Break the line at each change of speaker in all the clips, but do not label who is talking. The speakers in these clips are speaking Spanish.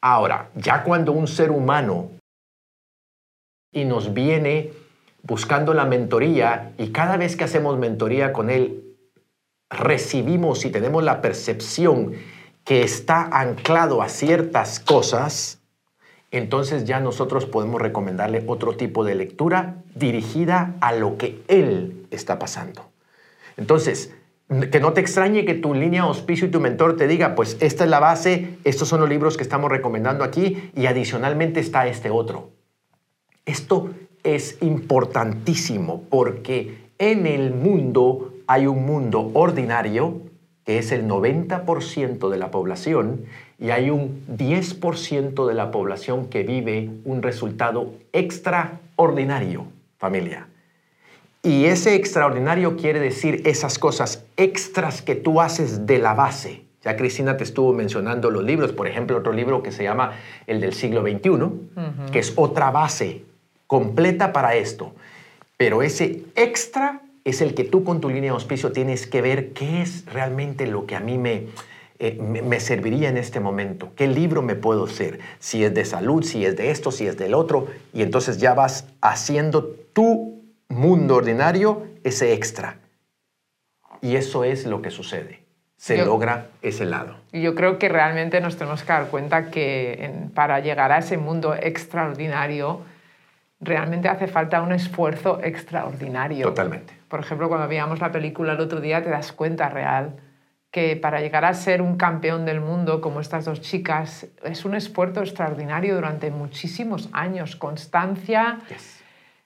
Ahora, ya cuando un ser humano y nos viene buscando la mentoría y cada vez que hacemos mentoría con él, recibimos y tenemos la percepción que está anclado a ciertas cosas, entonces ya nosotros podemos recomendarle otro tipo de lectura dirigida a lo que él está pasando. Entonces, que no te extrañe que tu línea auspicio y tu mentor te diga, pues esta es la base, estos son los libros que estamos recomendando aquí y adicionalmente está este otro. Esto es importantísimo porque en el mundo hay un mundo ordinario, que es el 90% de la población, y hay un 10% de la población que vive un resultado extraordinario, familia. Y ese extraordinario quiere decir esas cosas extras que tú haces de la base. Ya Cristina te estuvo mencionando los libros, por ejemplo, otro libro que se llama El del siglo XXI, que es otra base completa para esto. Pero ese extra es el que tú con tu línea de auspicio tienes que ver qué es realmente lo que a mí eh, me, me, serviría en este momento. ¿Qué libro me puedo hacer? Si es de salud, si es de esto, si es del otro. Y entonces ya vas haciendo tu mundo ordinario ese extra. Y eso es lo que sucede. Se logra ese lado.
Y yo creo que realmente nos tenemos que dar cuenta que para llegar a ese mundo extraordinario, realmente hace falta un esfuerzo extraordinario.
Totalmente.
Por ejemplo, cuando veíamos la película el otro día, te das cuenta real que para llegar a ser un campeón del mundo como estas dos chicas es un esfuerzo extraordinario durante muchísimos años, constancia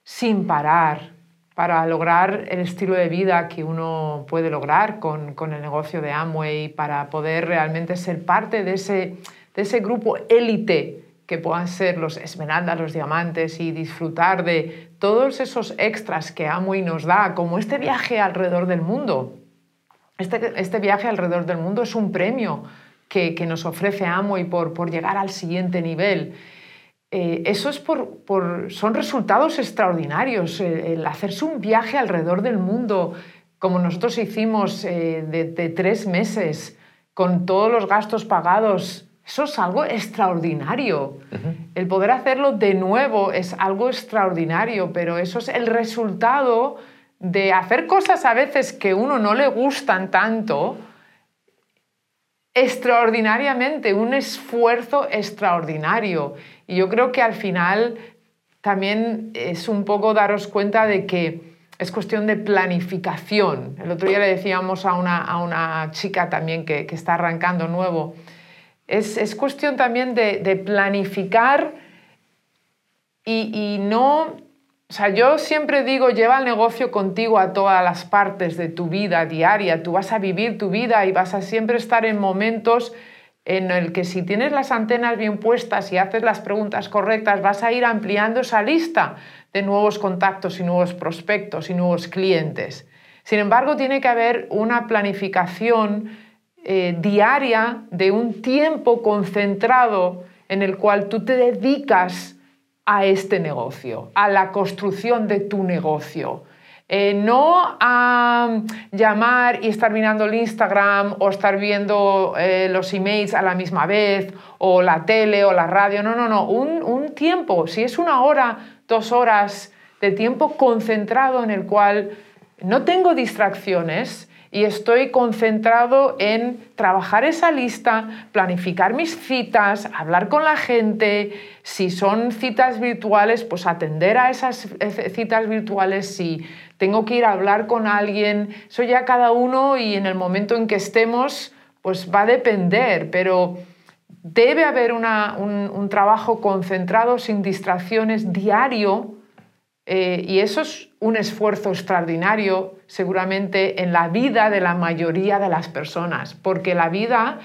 sin parar para lograr el estilo de vida que uno puede lograr con, con, el negocio de Amway, para poder realmente ser parte de ese, de ese grupo élite que puedan ser los esmeraldas, los diamantes y disfrutar de todos esos extras que Amway nos da, como este viaje alrededor del mundo. Este, este viaje alrededor del mundo es un premio que, que nos ofrece Amway por, por llegar al siguiente nivel. Eh, eso es por, por, son resultados extraordinarios. El, hacerse un viaje alrededor del mundo, como nosotros hicimos eh, de, de tres meses, con todos los gastos pagados, eso es algo extraordinario. El poder hacerlo de nuevo es algo extraordinario, pero eso es el resultado de hacer cosas a veces que uno no le gustan tanto, extraordinariamente, un esfuerzo extraordinario. Y yo creo que al final también es un poco daros cuenta de que es cuestión de planificación. El otro día le decíamos a una, a una chica también que, que está arrancando nuevo, es, cuestión también de, planificar y, no... O sea, yo siempre digo, lleva el negocio contigo a todas las partes de tu vida diaria. Tú vas a vivir tu vida y vas a siempre estar en momentos en el que si tienes las antenas bien puestas y haces las preguntas correctas, vas a ir ampliando esa lista de nuevos contactos y nuevos prospectos y nuevos clientes. Sin embargo, tiene que haber una planificación eh, diaria de un tiempo concentrado en el cual tú te dedicas a este negocio, a la construcción de tu negocio. Eh, no a llamar y estar mirando el Instagram o estar viendo eh, los emails a la misma vez o la tele o la radio. No, no, no. Un, un tiempo, si es una hora, dos horas de tiempo concentrado en el cual no tengo distracciones, y estoy concentrado en trabajar esa lista, planificar mis citas, hablar con la gente, si son citas virtuales, pues atender a esas citas virtuales, si tengo que ir a hablar con alguien, eso ya cada uno y en el momento en que estemos, pues va a depender, pero debe haber un, un trabajo concentrado, sin distracciones, diario, eh, y eso es un esfuerzo extraordinario seguramente en la vida de la mayoría de las personas, porque la vida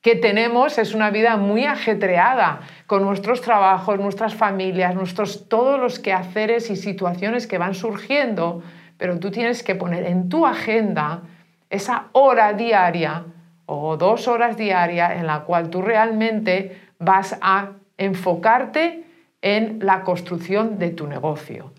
que tenemos es una vida muy ajetreada con nuestros trabajos, nuestras familias, nuestros todos los quehaceres y situaciones que van surgiendo, pero tú tienes que poner en tu agenda esa hora diaria o dos horas diarias en la cual tú realmente vas a enfocarte en la construcción de tu negocio.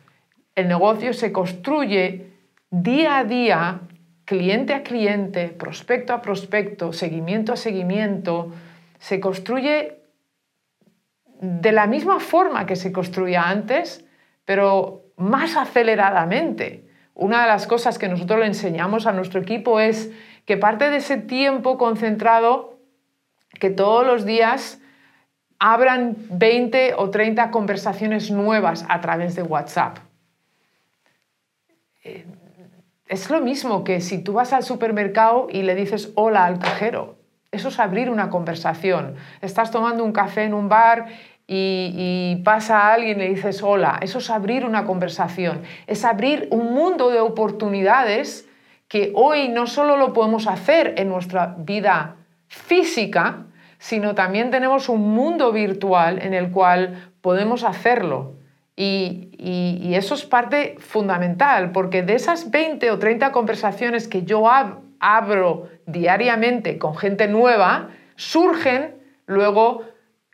El negocio se construye día a día, cliente a cliente, prospecto a prospecto, seguimiento a seguimiento. Se construye de la misma forma que se construía antes, pero más aceleradamente. Una de las cosas que nosotros le enseñamos a nuestro equipo es que parte de ese tiempo concentrado, que todos los días abran 20 o 30 conversaciones nuevas a través de WhatsApp. Eh, es lo mismo que si tú vas al supermercado y le dices hola al cajero. Eso es abrir una conversación. Estás tomando un café en un bar y, pasa a alguien y le dices hola. Eso es abrir una conversación. Es abrir un mundo de oportunidades que hoy no solo lo podemos hacer en nuestra vida física, sino también tenemos un mundo virtual en el cual podemos hacerlo. Y, eso es parte fundamental, porque de esas 20 o 30 conversaciones que yo abro diariamente con gente nueva, surgen luego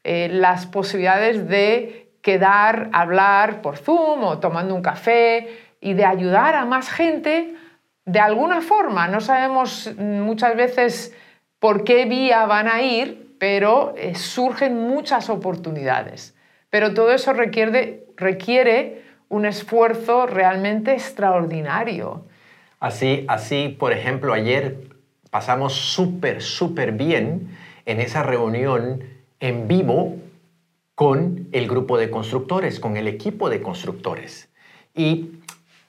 eh, las posibilidades de quedar, hablar por Zoom o tomando un café y de ayudar a más gente de alguna forma. No sabemos muchas veces por qué vía van a ir, pero eh, surgen muchas oportunidades. Pero todo eso requiere, requiere un esfuerzo realmente extraordinario.
Así, así, por ejemplo, ayer pasamos súper, súper bien en esa reunión en vivo con el grupo de constructores, con el equipo de constructores. Y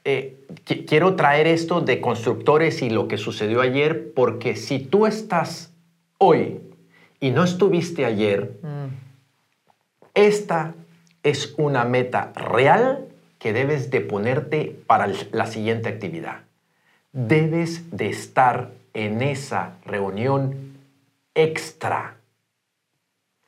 eh, quiero traer esto de constructores y lo que sucedió ayer, porque si tú estás hoy y no estuviste ayer, mm. esta es una meta real que debes de ponerte para la siguiente actividad. Debes de estar en esa reunión extra,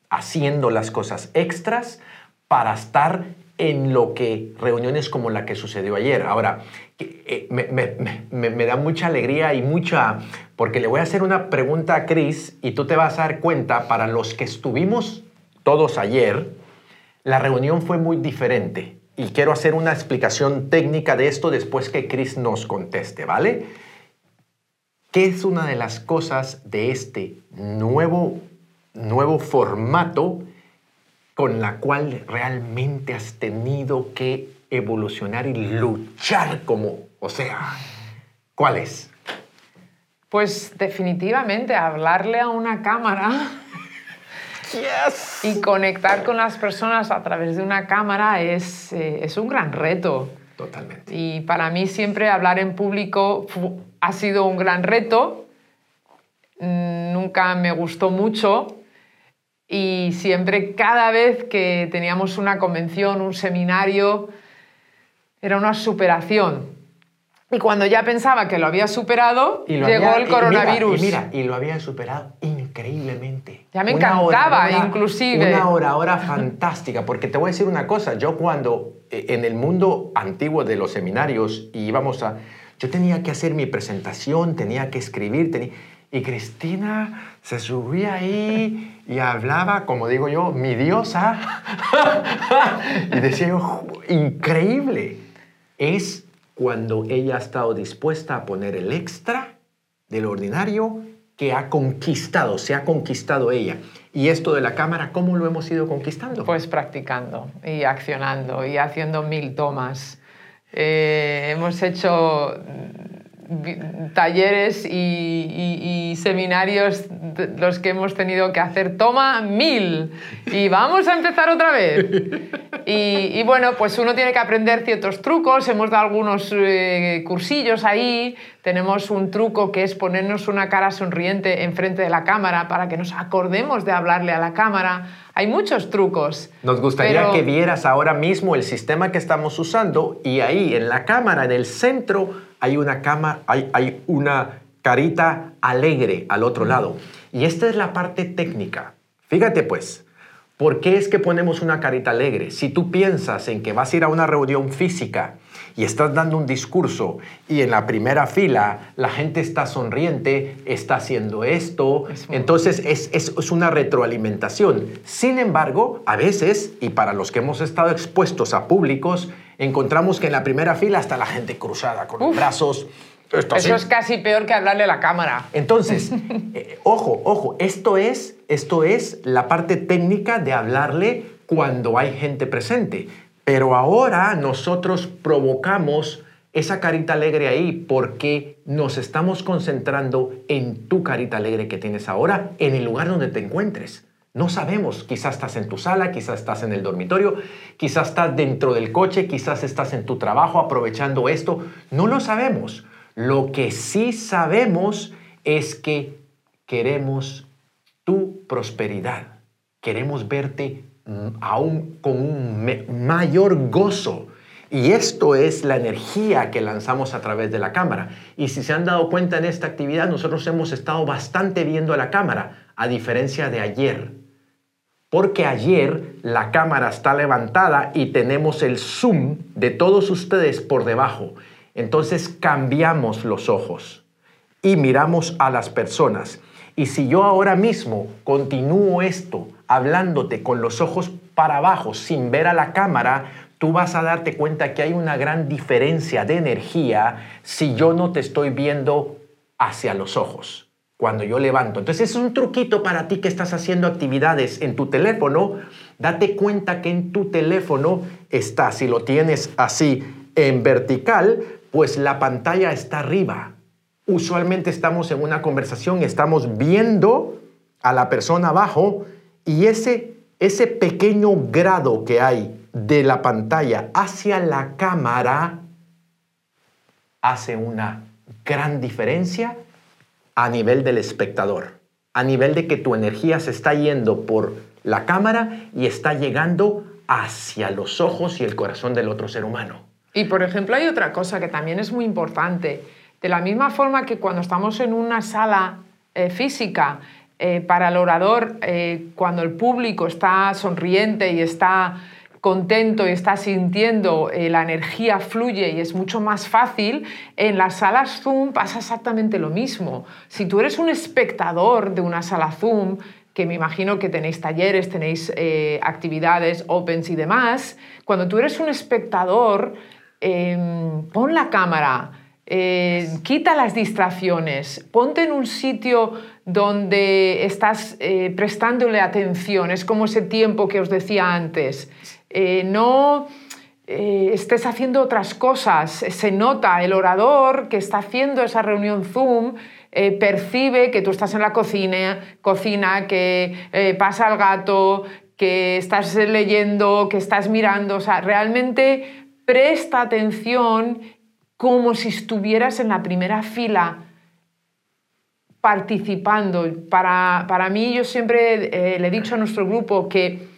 haciendo las cosas extras para estar en lo que reuniones como la que sucedió ayer. Ahora, eh, me, da mucha alegría y mucha, porque le voy a hacer una pregunta a Chris y tú te vas a dar cuenta, para los que estuvimos todos ayer, la reunión fue muy diferente. Y quiero hacer una explicación técnica de esto después que Chris nos conteste, ¿vale? ¿Qué es una de las cosas de este nuevo, nuevo formato con la cual realmente has tenido que evolucionar y luchar como, o sea, ¿cuál es?
Pues definitivamente hablarle a una cámara y conectar con las personas a través de una cámara es, eh, es un gran reto.
Totalmente.
Y para mí siempre hablar en público ha sido un gran reto. Nunca me gustó mucho y siempre, cada vez que teníamos una convención, un seminario, era una superación. Y cuando ya pensaba que lo había superado, llegó el coronavirus.
Y mira, y lo había superado increíblemente.
Ya me encantaba, inclusive.
Una hora, hora fantástica, porque te voy a decir una cosa, yo cuando eh, en el mundo antiguo de los seminarios íbamos a... Yo tenía que hacer mi presentación, tenía que escribir, tenía y Cristina se subía ahí y hablaba, como digo yo, mi diosa. y decía yo, increíble. Es cuando ella ha estado dispuesta a poner el extra del ordinario que ha conquistado, se ha conquistado ella. Y esto de la cámara, ¿cómo lo hemos ido conquistando?
Pues practicando y accionando y haciendo mil tomas. Eh, hemos hecho talleres y, seminarios los que hemos tenido que hacer. Toma mil y vamos a empezar otra vez. Y, bueno, pues uno tiene que aprender ciertos trucos. Hemos dado algunos eh, cursillos ahí. Tenemos un truco que es ponernos una cara sonriente enfrente de la cámara para que nos acordemos de hablarle a la cámara. Hay muchos trucos.
Nos gustaría que vieras ahora mismo el sistema que estamos usando y ahí en la cámara, en el centro, hay una cama, hay, hay una carita alegre al otro lado. Y esta es la parte técnica. Fíjate pues, ¿por qué es que ponemos una carita alegre? Si tú piensas en que vas a ir a una reunión física y estás dando un discurso y en la primera fila la gente está sonriente, está haciendo esto, entonces es, es, es, una retroalimentación. Sin embargo, a veces, y para los que hemos estado expuestos a públicos, encontramos que en la primera fila está la gente cruzada con los brazos.
Eso es casi peor que hablarle a la cámara.
Entonces, eh, ojo, ojo, esto es, esto es la parte técnica de hablarle cuando hay gente presente. Pero ahora nosotros provocamos esa carita alegre ahí porque nos estamos concentrando en tu carita alegre que tienes ahora en el lugar donde te encuentres. No sabemos, quizás estás en tu sala, quizás estás en el dormitorio, quizás estás dentro del coche, quizás estás en tu trabajo aprovechando esto. No lo sabemos. Lo que sí sabemos es que queremos tu prosperidad. Queremos verte mm, aún con un mayor gozo. Y esto es la energía que lanzamos a través de la cámara. Y si se han dado cuenta en esta actividad, nosotros hemos estado bastante viendo a la cámara, a diferencia de ayer. Porque ayer la cámara está levantada y tenemos el zoom de todos ustedes por debajo. Entonces cambiamos los ojos y miramos a las personas. Y si yo ahora mismo continúo esto hablándote con los ojos para abajo sin ver a la cámara, tú vas a darte cuenta que hay una gran diferencia de energía si yo no te estoy viendo hacia los ojos cuando yo levanto. Entonces es un truquito para ti que estás haciendo actividades en tu teléfono. Date cuenta que en tu teléfono está, si lo tienes así en vertical, pues la pantalla está arriba. Usualmente estamos en una conversación, estamos viendo a la persona abajo y ese, ese pequeño grado que hay de la pantalla hacia la cámara hace una gran diferencia a nivel del espectador, a nivel de que tu energía se está yendo por la cámara y está llegando hacia los ojos y el corazón del otro ser humano.
Y por ejemplo hay otra cosa que también es muy importante. De la misma forma que cuando estamos en una sala eh, física, eh, para el orador, eh, cuando el público está sonriente y está contento y está sintiendo la energía fluye y es mucho más fácil, en las salas Zoom pasa exactamente lo mismo. Si tú eres un espectador de una sala Zoom, que me imagino que tenéis talleres, tenéis actividades, opens y demás, cuando tú eres un espectador, Em, pon la cámara, eh, quita las distracciones, ponte en un sitio donde estás eh, prestándole atención, es como ese tiempo que os decía antes. Eh, no estés haciendo otras cosas, se nota el orador que está haciendo esa reunión Zoom. percibe que tú estás en la cocina, cocina que pasa el gato, que estás leyendo, que estás mirando, o sea, realmente presta atención como si estuvieras en la primera fila participando. Para, para mí, yo siempre eh, le he dicho a nuestro grupo que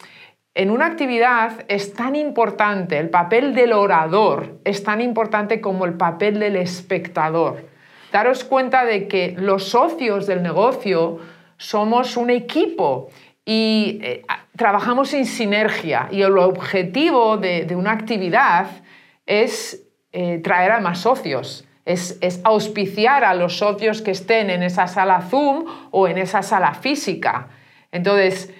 en una actividad es tan importante, el papel del orador es tan importante como el papel del espectador. Daros cuenta de que los socios del negocio somos un equipo y eh, trabajamos en sinergia y el objetivo de, una actividad es eh, traer a más socios, es, auspiciar a los socios que estén en esa sala Zoom o en esa sala física. Entonces,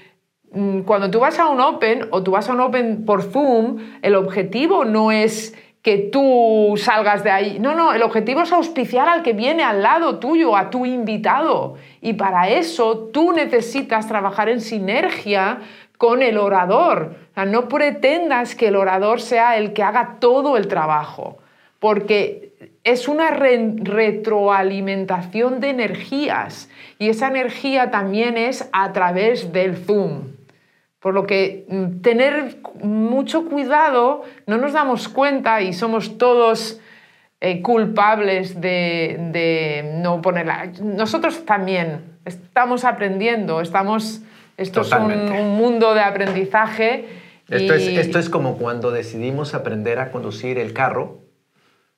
cuando tú vas a un Open o tú vas a un Open por Zoom, el objetivo no es que tú salgas de ahí. No, no, el objetivo es auspiciar al que viene al lado tuyo, a tu invitado. Y para eso tú necesitas trabajar en sinergia con el orador. no pretendas que el orador sea el que haga todo el trabajo, porque es una retroalimentación de energías y esa energía también es a través del Zoom. Por lo que mm, tener mucho cuidado, no nos damos cuenta y somos todos eh, culpables de, no ponerla. Nosotros también estamos aprendiendo, estamos, esto es un, mundo de aprendizaje.
Esto, es, esto es como cuando decidimos aprender a conducir el carro,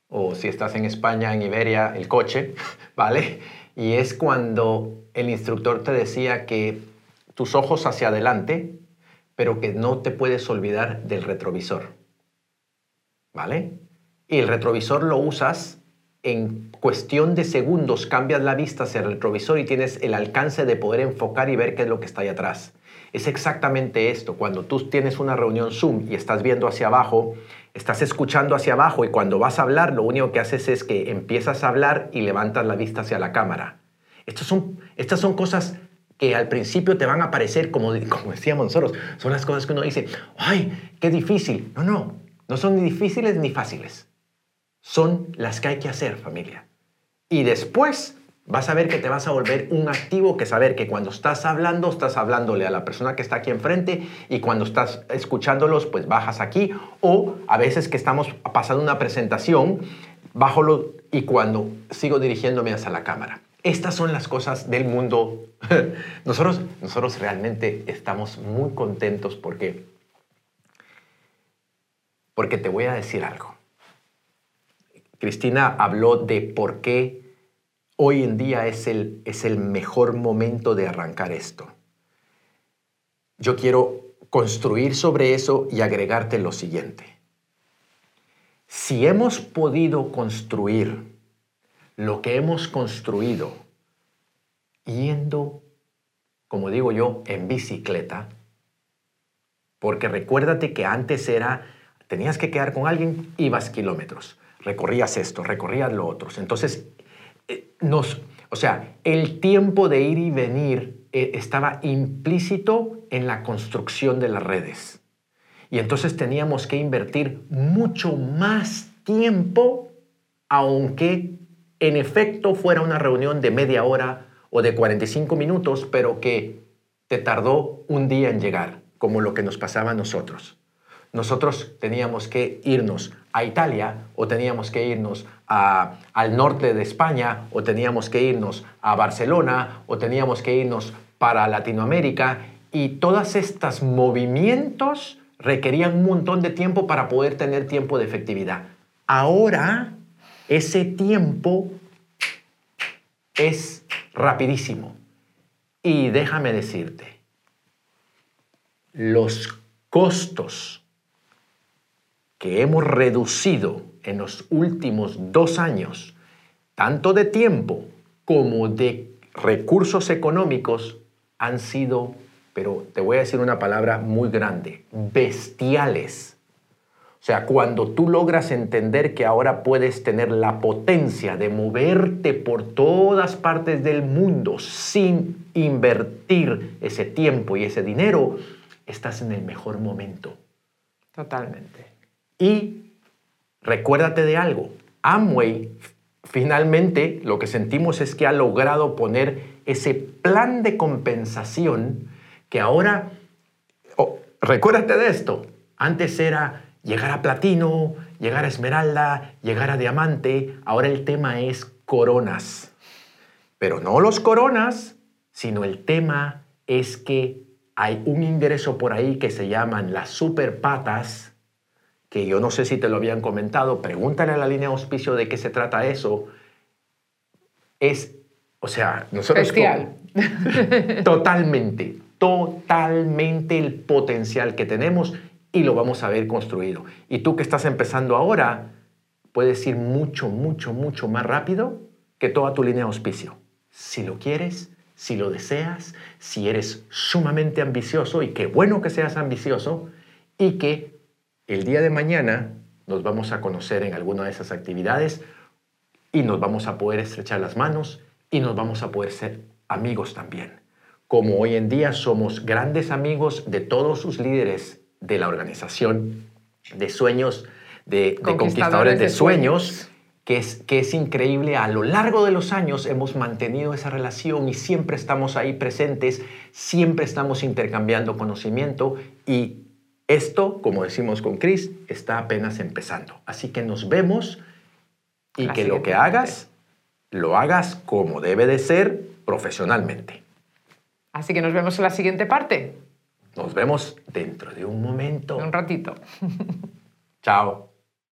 o si estás en España, en Iberia, el coche, ¿vale? Y es cuando el instructor te decía que tus ojos hacia adelante pero que no te puedes olvidar del retrovisor. ¿Vale? Y el retrovisor lo usas en cuestión de segundos, cambias la vista hacia el retrovisor y tienes el alcance de poder enfocar y ver qué es lo que está ahí atrás. Es exactamente esto, cuando tú tienes una reunión Zoom y estás viendo hacia abajo, estás escuchando hacia abajo y cuando vas a hablar lo único que haces es que empiezas a hablar y levantas la vista hacia la cámara. Estas son, estas son cosas que al principio te van a parecer, como, como decíamos nosotros, son las cosas que uno dice, ay, qué difícil. No, no, no son ni difíciles ni fáciles. Son las que hay que hacer, familia. Y después vas a ver que te vas a volver un activo que saber que cuando estás hablando, estás hablándole a la persona que está aquí enfrente y cuando estás escuchándolos, pues bajas aquí. O a veces que estamos pasando una presentación, bájalo y cuando sigo dirigiéndome hacia la cámara. Estas son las cosas del mundo. Nosotros, nosotros realmente estamos muy contentos porque, porque te voy a decir algo. Cristina habló de por qué hoy en día es el, es el mejor momento de arrancar esto. Yo quiero construir sobre eso y agregarte lo siguiente. Si hemos podido construir lo que hemos construido yendo, como digo yo, en bicicleta, porque recuérdate que antes era, tenías que quedar con alguien, ibas kilómetros, recorrías esto, recorrías lo otro. Entonces, eh, o sea, el tiempo de ir y venir eh, estaba implícito en la construcción de las redes. Y entonces teníamos que invertir mucho más tiempo, aunque en efecto fuera una reunión de media hora o de 45 minutos, pero que te tardó un día en llegar, como lo que nos pasaba a nosotros. Nosotros teníamos que irnos a Italia o teníamos que irnos al norte de España o teníamos que irnos a Barcelona o teníamos que irnos para Latinoamérica y todos estos movimientos requerían un montón de tiempo para poder tener tiempo de efectividad. Ahora ese tiempo es rapidísimo. Y déjame decirte, los costos que hemos reducido en los últimos dos años, tanto de tiempo como de recursos económicos, han sido, pero te voy a decir una palabra muy grande, bestiales. O sea, cuando tú logras entender que ahora puedes tener la potencia de moverte por todas partes del mundo sin invertir ese tiempo y ese dinero, estás en el mejor momento.
Totalmente.
Y recuérdate de algo, Amway finalmente lo que sentimos es que ha logrado poner ese plan de compensación que ahora, oh, recuérdate de esto, antes era llegar a platino, llegar a esmeralda, llegar a diamante. Ahora el tema es coronas. Pero no los coronas, sino el tema es que hay un ingreso por ahí que se llaman las super patas, que yo no sé si te lo habían comentado, pregúntale a la línea de auspicio de qué se trata eso. Es, o sea, nosotros...
Bestial.
totalmente, totalmente el potencial que tenemos y lo vamos a ver construido. Y tú que estás empezando ahora, puedes ir mucho, mucho, mucho más rápido que toda tu línea de auspicio. Si lo quieres, si lo deseas, si eres sumamente ambicioso, y qué bueno que seas ambicioso, y que el día de mañana nos vamos a conocer en alguna de esas actividades y nos vamos a poder estrechar las manos y nos vamos a poder ser amigos también. Como hoy en día somos grandes amigos de todos sus líderes de la organización de sueños, de, conquistadores, de, sueños, Que, es, que es increíble. A lo largo de los años hemos mantenido esa relación y siempre estamos ahí presentes, siempre estamos intercambiando conocimiento y esto, como decimos con Chris, está apenas empezando. Así que nos vemos y que lo que hagas, lo hagas como debe de ser profesionalmente.
Así que nos vemos en la siguiente parte.
Nos vemos dentro de un momento.
Un ratito.
Chao.